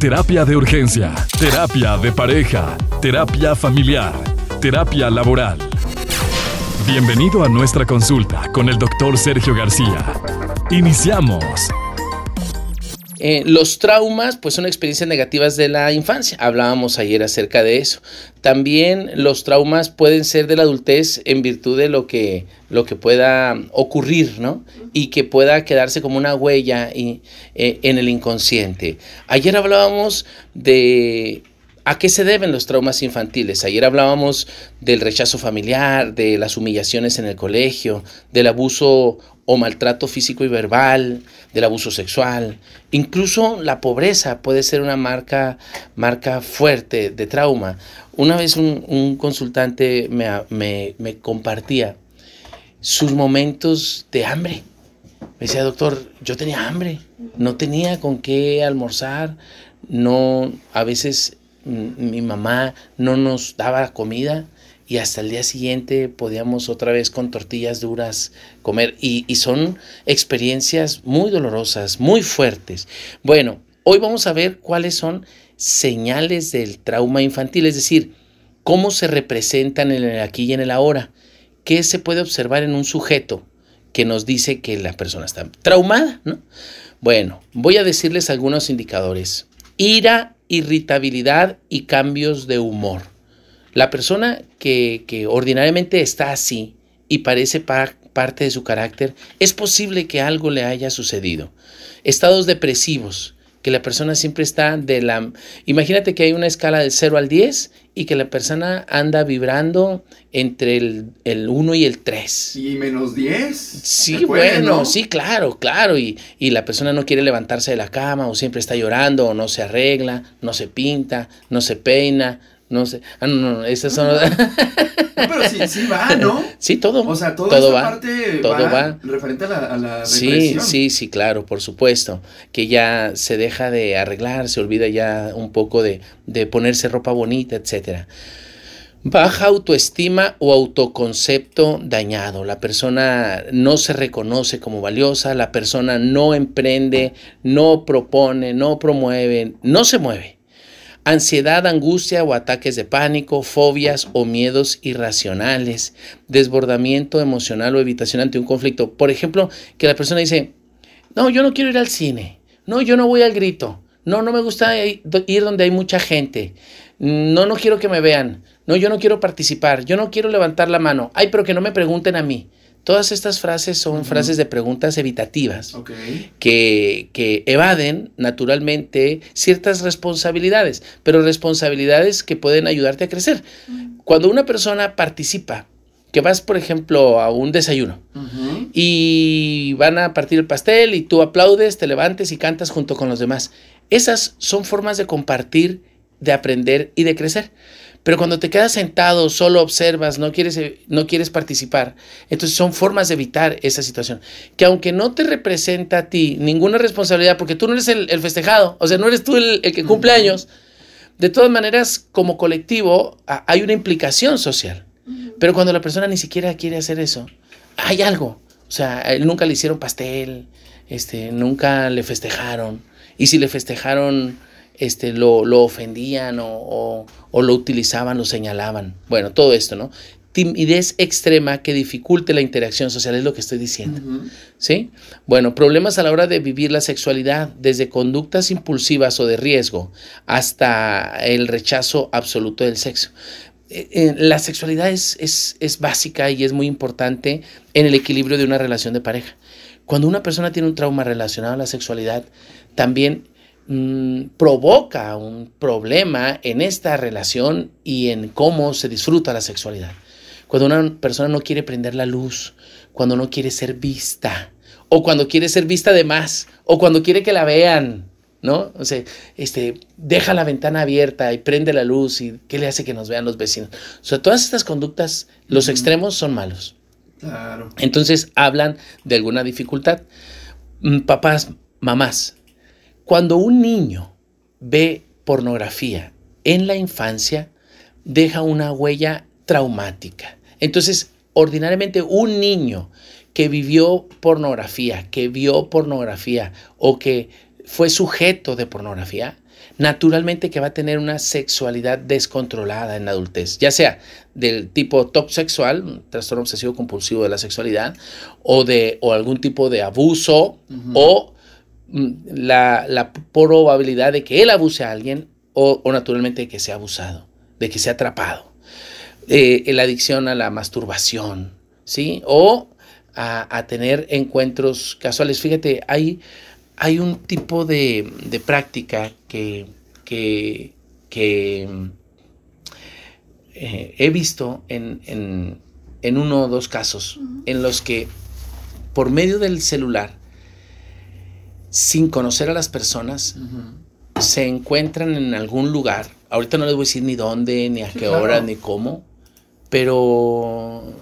Terapia de urgencia, terapia de pareja, terapia familiar, terapia laboral. Bienvenido a nuestra consulta con el doctor Sergio García. Iniciamos. Eh, los traumas, pues son experiencias negativas de la infancia. Hablábamos ayer acerca de eso. También los traumas pueden ser de la adultez en virtud de lo que, lo que pueda ocurrir, ¿no? Y que pueda quedarse como una huella y, eh, en el inconsciente. Ayer hablábamos de ¿A qué se deben los traumas infantiles? Ayer hablábamos del rechazo familiar, de las humillaciones en el colegio, del abuso o maltrato físico y verbal, del abuso sexual. Incluso la pobreza puede ser una marca, marca fuerte de trauma. Una vez un, consultante me, me compartía sus momentos de hambre. Me decía, doctor, yo tenía hambre, no tenía con qué almorzar, no, a veces mi mamá no nos daba comida y hasta el día siguiente podíamos otra vez con tortillas duras comer. Y, son experiencias muy dolorosas, muy fuertes. Bueno, hoy vamos a ver cuáles son señales del trauma infantil, es decir, cómo se representan en el aquí y en el ahora. ¿Qué se puede observar en un sujeto que nos dice que la persona está traumada? ¿no? Bueno, voy a decirles algunos indicadores. Ira irritabilidad y cambios de humor. La persona que, ordinariamente está así y parece parte de su carácter, es posible que algo le haya sucedido. Estados depresivos, que la persona siempre está de la... Imagínate que hay una escala del 0 al 10 y que la persona anda vibrando entre el, el 1 y el 3. ¿Y menos 10? Sí, bueno, sí, claro, claro. Y, y la persona no quiere levantarse de la cama o siempre está llorando o no se arregla, no se pinta, no se peina, no sé. Ah, no, no, esas son. No, pero sí, sí va, ¿no? Sí, todo. O sea, todo, todo va, parte todo va, referente a la, a la Sí, sí, sí, claro, por supuesto. Que ya se deja de arreglar, se olvida ya un poco de, de ponerse ropa bonita, etcétera. Baja autoestima o autoconcepto dañado. La persona no se reconoce como valiosa, la persona no emprende, no propone, no promueve, no se mueve ansiedad, angustia o ataques de pánico, fobias o miedos irracionales, desbordamiento emocional o evitación ante un conflicto. Por ejemplo, que la persona dice, no, yo no quiero ir al cine, no, yo no voy al grito, no, no me gusta ir donde hay mucha gente, no, no quiero que me vean, no, yo no quiero participar, yo no quiero levantar la mano, ay, pero que no me pregunten a mí. Todas estas frases son frases de preguntas evitativas que, que, evaden naturalmente ciertas responsabilidades, pero responsabilidades que pueden ayudarte a crecer. Cuando una persona participa, que vas, por ejemplo, a un desayuno y van a partir el pastel y tú aplaudes, te levantes y cantas junto con los demás. Esas son formas de compartir, de aprender y de crecer. Pero cuando te quedas sentado, solo observas, no quieres, eh, no quieres participar, entonces son formas de evitar esa situación. Que aunque no te representa a ti ninguna responsabilidad, porque tú no eres el, festejado, o sea, no eres tú el, que cumple años, de todas maneras, como colectivo, hay una implicación social. Pero cuando la persona ni siquiera quiere hacer eso, hay algo. O sea, nunca le hicieron pastel, este, nunca le festejaron. Y si le festejaron, este, lo, lo ofendían o, o, lo utilizaban, lo señalaban. Bueno, todo esto, ¿no? Timidez extrema que dificulte la interacción social, es lo que estoy diciendo. ¿Sí? Bueno, problemas a la hora de vivir la sexualidad, desde conductas impulsivas o de riesgo hasta el rechazo absoluto del sexo. Eh, eh, la sexualidad es, es, es básica y es muy importante en el equilibrio de una relación de pareja. Cuando una persona tiene un trauma relacionado a la sexualidad, también Mm, provoca un problema en esta relación y en cómo se disfruta la sexualidad. Cuando una persona no quiere prender la luz, cuando no quiere ser vista, o cuando quiere ser vista de más, o cuando quiere que la vean, ¿no? O sea, este, deja la ventana abierta y prende la luz y ¿qué le hace que nos vean los vecinos? O sea, todas estas conductas, los extremos son malos. Claro. Entonces hablan de alguna dificultad. Mm, papás, mamás, cuando un niño ve pornografía en la infancia, deja una huella traumática. Entonces, ordinariamente un niño que vivió pornografía, que vio pornografía o que fue sujeto de pornografía, naturalmente que va a tener una sexualidad descontrolada en la adultez, ya sea del tipo TOC sexual, trastorno obsesivo compulsivo de la sexualidad, o de o algún tipo de abuso, o la, la, probabilidad de que él abuse a alguien, o, o naturalmente de que sea abusado, de que sea atrapado. Eh, la adicción a la masturbación, ¿sí? O a, a tener encuentros casuales. Fíjate, hay hay un tipo de, de práctica que, que, que eh, he visto en, en, en, uno o dos casos en los que por medio del celular, sin conocer a las personas, uh -huh. se encuentran en algún lugar. Ahorita no les voy a decir ni dónde, ni a qué claro. hora, ni cómo, pero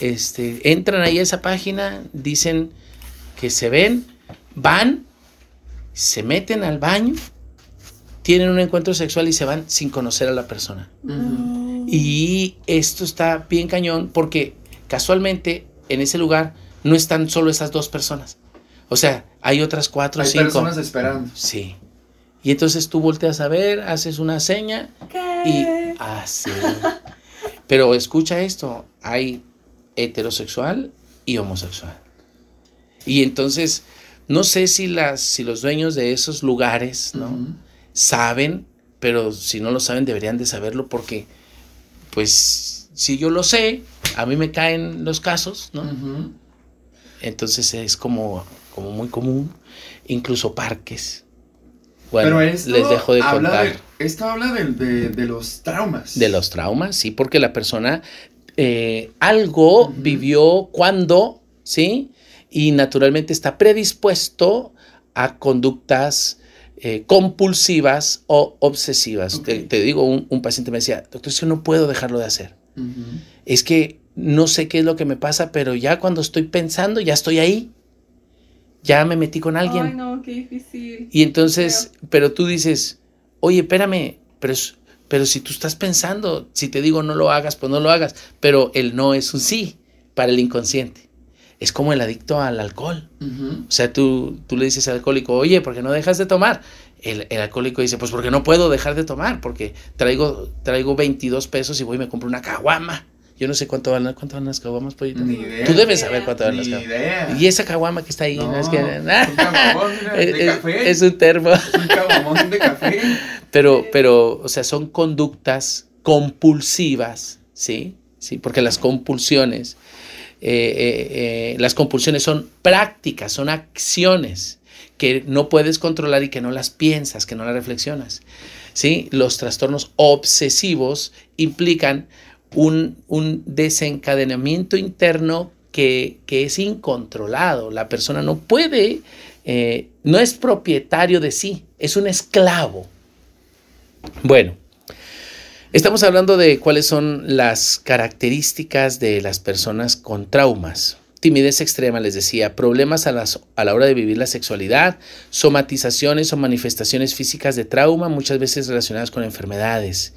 este, entran ahí a esa página, dicen que se ven, van se meten al baño, tienen un encuentro sexual y se van sin conocer a la persona. Uh -huh. Y esto está bien cañón porque casualmente en ese lugar no están solo esas dos personas. O sea, hay otras cuatro o cinco. personas esperando. Sí. Y entonces tú volteas a ver, haces una seña ¿Qué? y así. Ah, Pero escucha esto, hay heterosexual y homosexual. Y entonces no sé si, las, si los dueños de esos lugares ¿no? uh -huh. saben, pero si no lo saben deberían de saberlo porque, pues, si yo lo sé, a mí me caen los casos, ¿no? Uh -huh. Entonces es como, como muy común, incluso parques. Bueno, pero esto les dejo de contar. De, esto habla de, de, de, los traumas. De los traumas, sí, porque la persona eh, algo uh -huh. vivió cuando, ¿sí? y naturalmente está predispuesto a conductas eh, compulsivas o obsesivas. Okay. Te, te, digo, un, un, paciente me decía, doctor, es que no puedo dejarlo de hacer. Uh -huh. Es que no sé qué es lo que me pasa, pero ya cuando estoy pensando, ya estoy ahí. Ya me metí con alguien. Ay, no, qué difícil. Y entonces, pero, pero tú dices, oye, espérame, pero, pero si tú estás pensando, si te digo no lo hagas, pues no lo hagas. Pero el no es un sí para el inconsciente es como el adicto al alcohol. Uh -huh. O sea, tú, tú le dices al alcohólico, oye, ¿por qué no dejas de tomar? El, el, alcohólico dice, pues porque no puedo dejar de tomar, porque traigo, traigo 22 pesos y voy y me compro una caguama. Yo no sé cuánto van, cuánto van las caguamas, pollito. Ni idea. Tú debes saber cuánto van las caguamas. idea. Y esa caguama que está ahí, no, no es que. es un caguamón, de es, café. es un termo. Es un caguamón de café. Pero, pero, o sea, son conductas compulsivas, ¿sí? Sí, porque las compulsiones eh, eh, eh, las compulsiones son prácticas, son acciones que no puedes controlar y que no las piensas, que no las reflexionas. ¿sí? Los trastornos obsesivos implican un, desencadenamiento interno que, que, es incontrolado. La persona no puede, eh, no es propietario de sí, es un esclavo. Bueno, Estamos hablando de cuáles son las características de las personas con traumas. Timidez extrema, les decía, problemas a, las, a, la hora de vivir la sexualidad, somatizaciones o manifestaciones físicas de trauma, muchas veces relacionadas con enfermedades.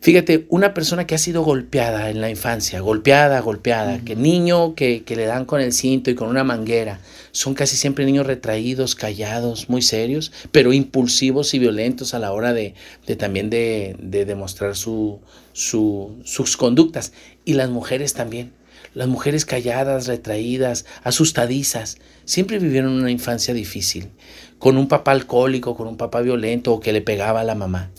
Fíjate, una persona que ha sido golpeada en la infancia, golpeada, golpeada, uh -huh. que niño que, que le dan con el cinto y con una manguera, son casi siempre niños retraídos, callados, muy serios, pero impulsivos y violentos a la hora de, de también de, de demostrar su, su, sus conductas. Y las mujeres también. Las mujeres calladas, retraídas, asustadizas, siempre vivieron una infancia difícil, con un papá alcohólico, con un papá violento o que le pegaba a la mamá.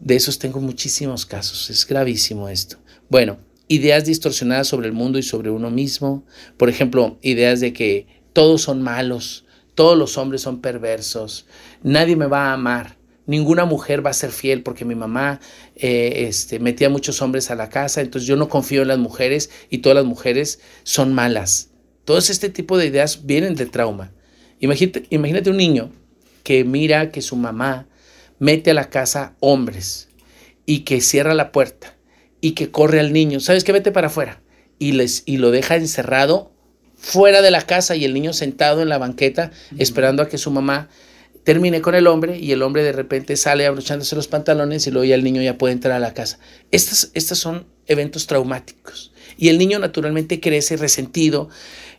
De esos tengo muchísimos casos, es gravísimo esto. Bueno, ideas distorsionadas sobre el mundo y sobre uno mismo, por ejemplo, ideas de que todos son malos, todos los hombres son perversos, nadie me va a amar, ninguna mujer va a ser fiel porque mi mamá eh, este, metía muchos hombres a la casa, entonces yo no confío en las mujeres y todas las mujeres son malas. Todos este tipo de ideas vienen del trauma. Imagínate, imagínate un niño que mira que su mamá mete a la casa hombres y que cierra la puerta y que corre al niño, ¿sabes qué? Vete para afuera. Y, les, y lo deja encerrado fuera de la casa y el niño sentado en la banqueta uh -huh. esperando a que su mamá termine con el hombre y el hombre de repente sale abrochándose los pantalones y luego ya el niño ya puede entrar a la casa. Estos, estos son eventos traumáticos y el niño naturalmente crece resentido,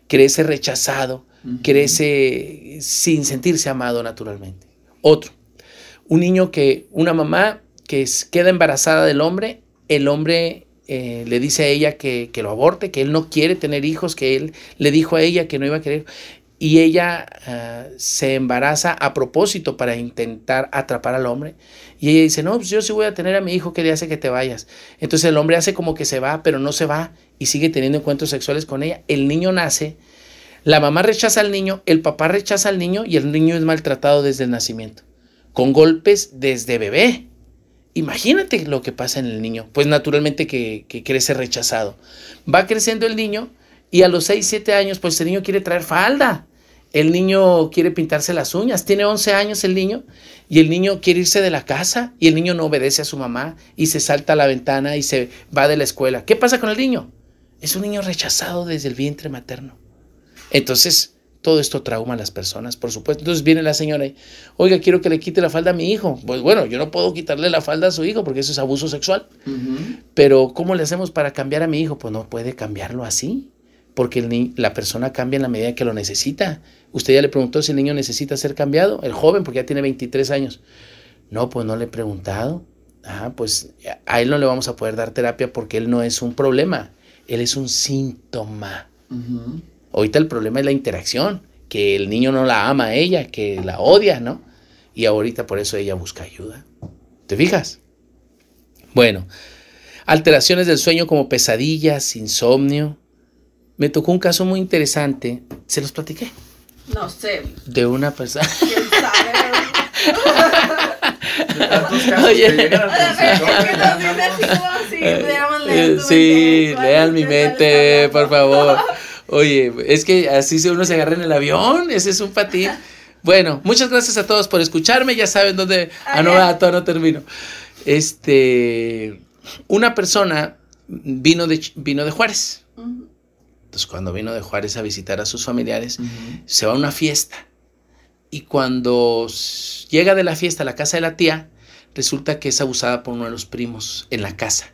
crece rechazado, crece sin sentirse amado naturalmente. Otro, un niño que, una mamá que queda embarazada del hombre, el hombre eh, le dice a ella que, lo aborte, que él no quiere tener hijos, que él le dijo a ella que no iba a querer. Y ella ah, se embaraza a propósito para intentar atrapar al hombre. Y ella dice, no, pues yo sí voy a tener a mi hijo que le hace que te vayas. Entonces el hombre hace como que se va, pero no se va y sigue teniendo encuentros sexuales con ella. El niño nace, la mamá rechaza al niño, el papá rechaza al niño y el niño es maltratado desde el nacimiento, con golpes desde bebé. Imagínate lo que pasa en el niño. Pues naturalmente que, crece rechazado. Va creciendo el niño y a los 6, 7 años, pues el niño quiere traer falda. El niño quiere pintarse las uñas. Tiene 11 años el niño y el niño quiere irse de la casa y el niño no obedece a su mamá y se salta a la ventana y se va de la escuela. ¿Qué pasa con el niño? Es un niño rechazado desde el vientre materno. Entonces, todo esto trauma a las personas, por supuesto. Entonces viene la señora y, oiga, quiero que le quite la falda a mi hijo. Pues bueno, yo no puedo quitarle la falda a su hijo porque eso es abuso sexual. Pero ¿cómo le hacemos para cambiar a mi hijo? Pues no puede cambiarlo así, porque la persona cambia en la medida que lo necesita. Usted ya le preguntó si el niño necesita ser cambiado, el joven, porque ya tiene 23 años. No, pues no le he preguntado. Ah, pues a él no le vamos a poder dar terapia porque él no es un problema, él es un síntoma. Ahorita el problema es la interacción, que el niño no la ama a ella, que la odia, ¿no? Y ahorita por eso ella busca ayuda. ¿Te fijas? Bueno, alteraciones del sueño como pesadillas, insomnio. Me tocó un caso muy interesante. ¿Se los platiqué? No sé. De una persona. ¿Quién sabe? sí, lean mi mente, por favor. Oye, es que así se uno se agarra en el avión, ese es un patín. Bueno, muchas gracias a todos por escucharme, ya saben dónde... Ah, no, ah, no termino. Este, una persona vino de, vino de Juárez. Entonces, cuando vino de Juárez a visitar a sus familiares, se va a una fiesta. Y cuando llega de la fiesta a la casa de la tía, resulta que es abusada por uno de los primos en la casa.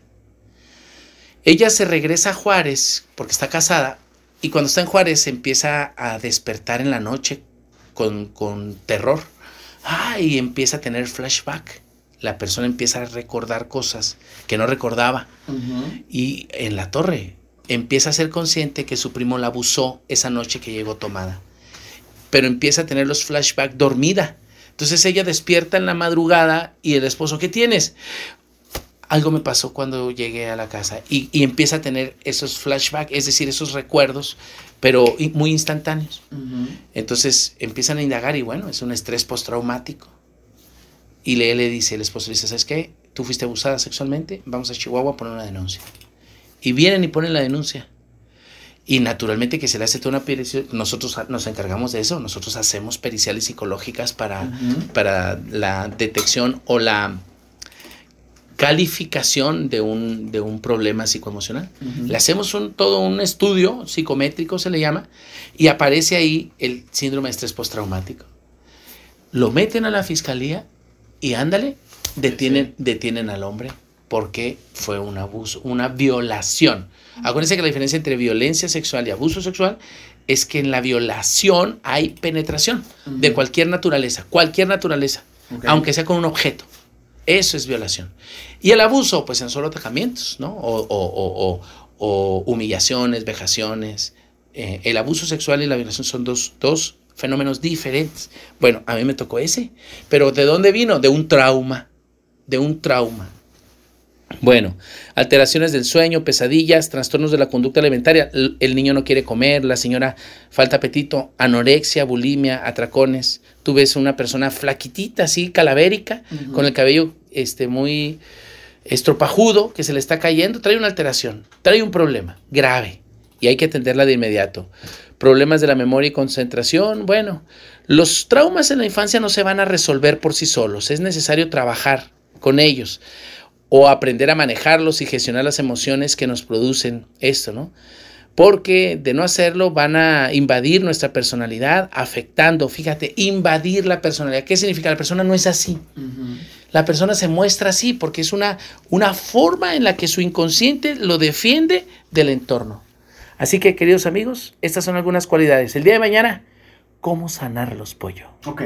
Ella se regresa a Juárez porque está casada y cuando está en Juárez se empieza a despertar en la noche con, terror. Ah, y empieza a tener flashback. La persona empieza a recordar cosas que no recordaba. Y en la torre empieza a ser consciente que su primo la abusó esa noche que llegó tomada. Pero empieza a tener los flashbacks dormida. Entonces ella despierta en la madrugada y el esposo, ¿qué tienes? Algo me pasó cuando llegué a la casa y, empieza a tener esos flashbacks, es decir, esos recuerdos, pero muy instantáneos. Entonces empiezan a indagar y bueno, es un estrés postraumático. Y le, le dice, el esposo le dice, ¿sabes qué? Tú fuiste abusada sexualmente, vamos a Chihuahua a poner una denuncia. Y vienen y ponen la denuncia. Y naturalmente que se le hace toda una pericial, nosotros nos encargamos de eso, nosotros hacemos periciales psicológicas para, para la detección o la calificación de un, de un problema psicoemocional. Le hacemos un, todo un estudio psicométrico, se le llama, y aparece ahí el síndrome de estrés postraumático. Lo meten a la fiscalía y ándale, detienen, detienen al hombre porque fue un abuso, una violación. Acuérdense que la diferencia entre violencia sexual y abuso sexual es que en la violación hay penetración de cualquier naturaleza, cualquier naturaleza, aunque sea con un objeto. Eso es violación. Y el abuso, pues en solo atacamientos, ¿no? O, humillaciones, vejaciones. Eh, el abuso sexual y la violación son dos, dos fenómenos diferentes. Bueno, a mí me tocó ese. Pero ¿de dónde vino? De un trauma. De un trauma. Bueno, alteraciones del sueño, pesadillas, trastornos de la conducta alimentaria. El niño no quiere comer, la señora falta apetito, anorexia, bulimia, atracones. Tú ves una persona flaquitita, así, calavérica, con el cabello este, muy estropajudo, que se le está cayendo. Trae una alteración, trae un problema grave y hay que atenderla de inmediato. Problemas de la memoria y concentración. Bueno, los traumas en la infancia no se van a resolver por sí solos. Es necesario trabajar con ellos o aprender a manejarlos y gestionar las emociones que nos producen esto, ¿no? Porque de no hacerlo van a invadir nuestra personalidad, afectando, fíjate, invadir la personalidad. ¿Qué significa? La persona no es así. La persona se muestra así porque es una, una forma en la que su inconsciente lo defiende del entorno. Así que, queridos amigos, estas son algunas cualidades. El día de mañana, ¿cómo sanar los pollos? Ok.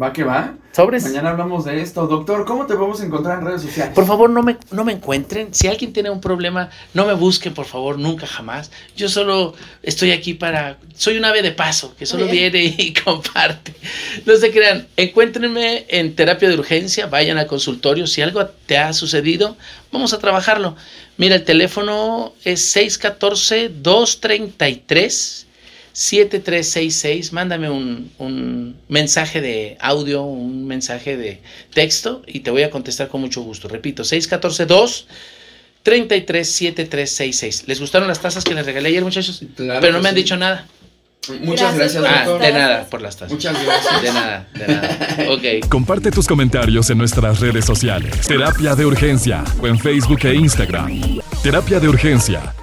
Va que va. Sobres. Mañana hablamos de esto. Doctor, ¿cómo te podemos encontrar en redes sociales? Por favor, no me, no me encuentren. Si alguien tiene un problema, no me busquen, por favor, nunca jamás. Yo solo estoy aquí para... Soy un ave de paso, que solo viene y comparte. No se crean. Encuéntrenme en terapia de urgencia, vayan al consultorio. Si algo te ha sucedido, vamos a trabajarlo. Mira, el teléfono es 614-233. 7366, mándame un, mensaje de audio, un mensaje de texto y te voy a contestar con mucho gusto. Repito, 614-2. 337366. ¿Les gustaron las tazas que les regalé ayer, muchachos? Pero no me han dicho nada. Muchas gracias, ah, doctor. de nada por las tazas. Muchas gracias. De nada, de nada. Ok. Comparte tus comentarios en nuestras redes sociales. Terapia de Urgencia o en Facebook e Instagram. Terapia de Urgencia